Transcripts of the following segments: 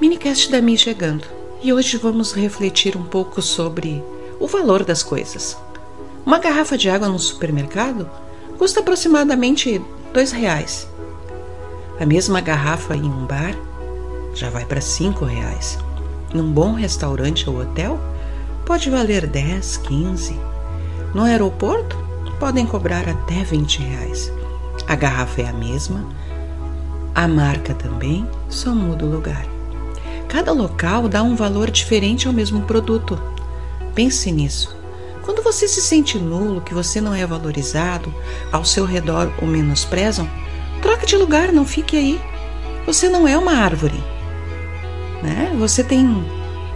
Minicast da Mi chegando e hoje vamos refletir um pouco sobre o valor das coisas. Uma garrafa de água no supermercado custa aproximadamente dois reais. A mesma garrafa em um bar já vai para cinco reais. Num bom restaurante ou hotel pode valer 10, 15. No aeroporto podem cobrar até 20 reais. A garrafa é a mesma, a marca também, só muda o lugar. Cada local dá um valor diferente ao mesmo produto. Pense nisso. Quando você se sente nulo, que você não é valorizado, ao seu redor o menosprezam, troque de lugar, não fique aí. Você não é uma árvore. Né? Você tem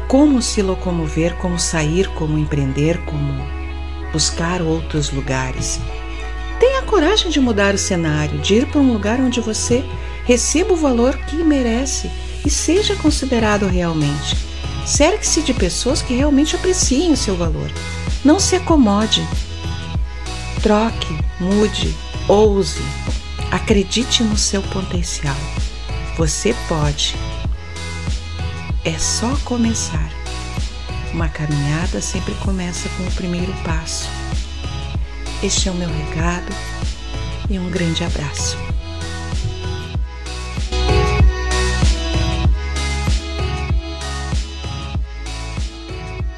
como se locomover, como sair, como empreender, como buscar outros lugares. Tenha coragem de mudar o cenário, de ir para um lugar onde você receba o valor que merece e seja considerado realmente. Cerque-se de pessoas que realmente apreciem o seu valor. Não se acomode. Troque, mude, ouse. Acredite no seu potencial. Você pode. É só começar. Uma caminhada sempre começa com o primeiro passo. Este é o meu recado e um grande abraço.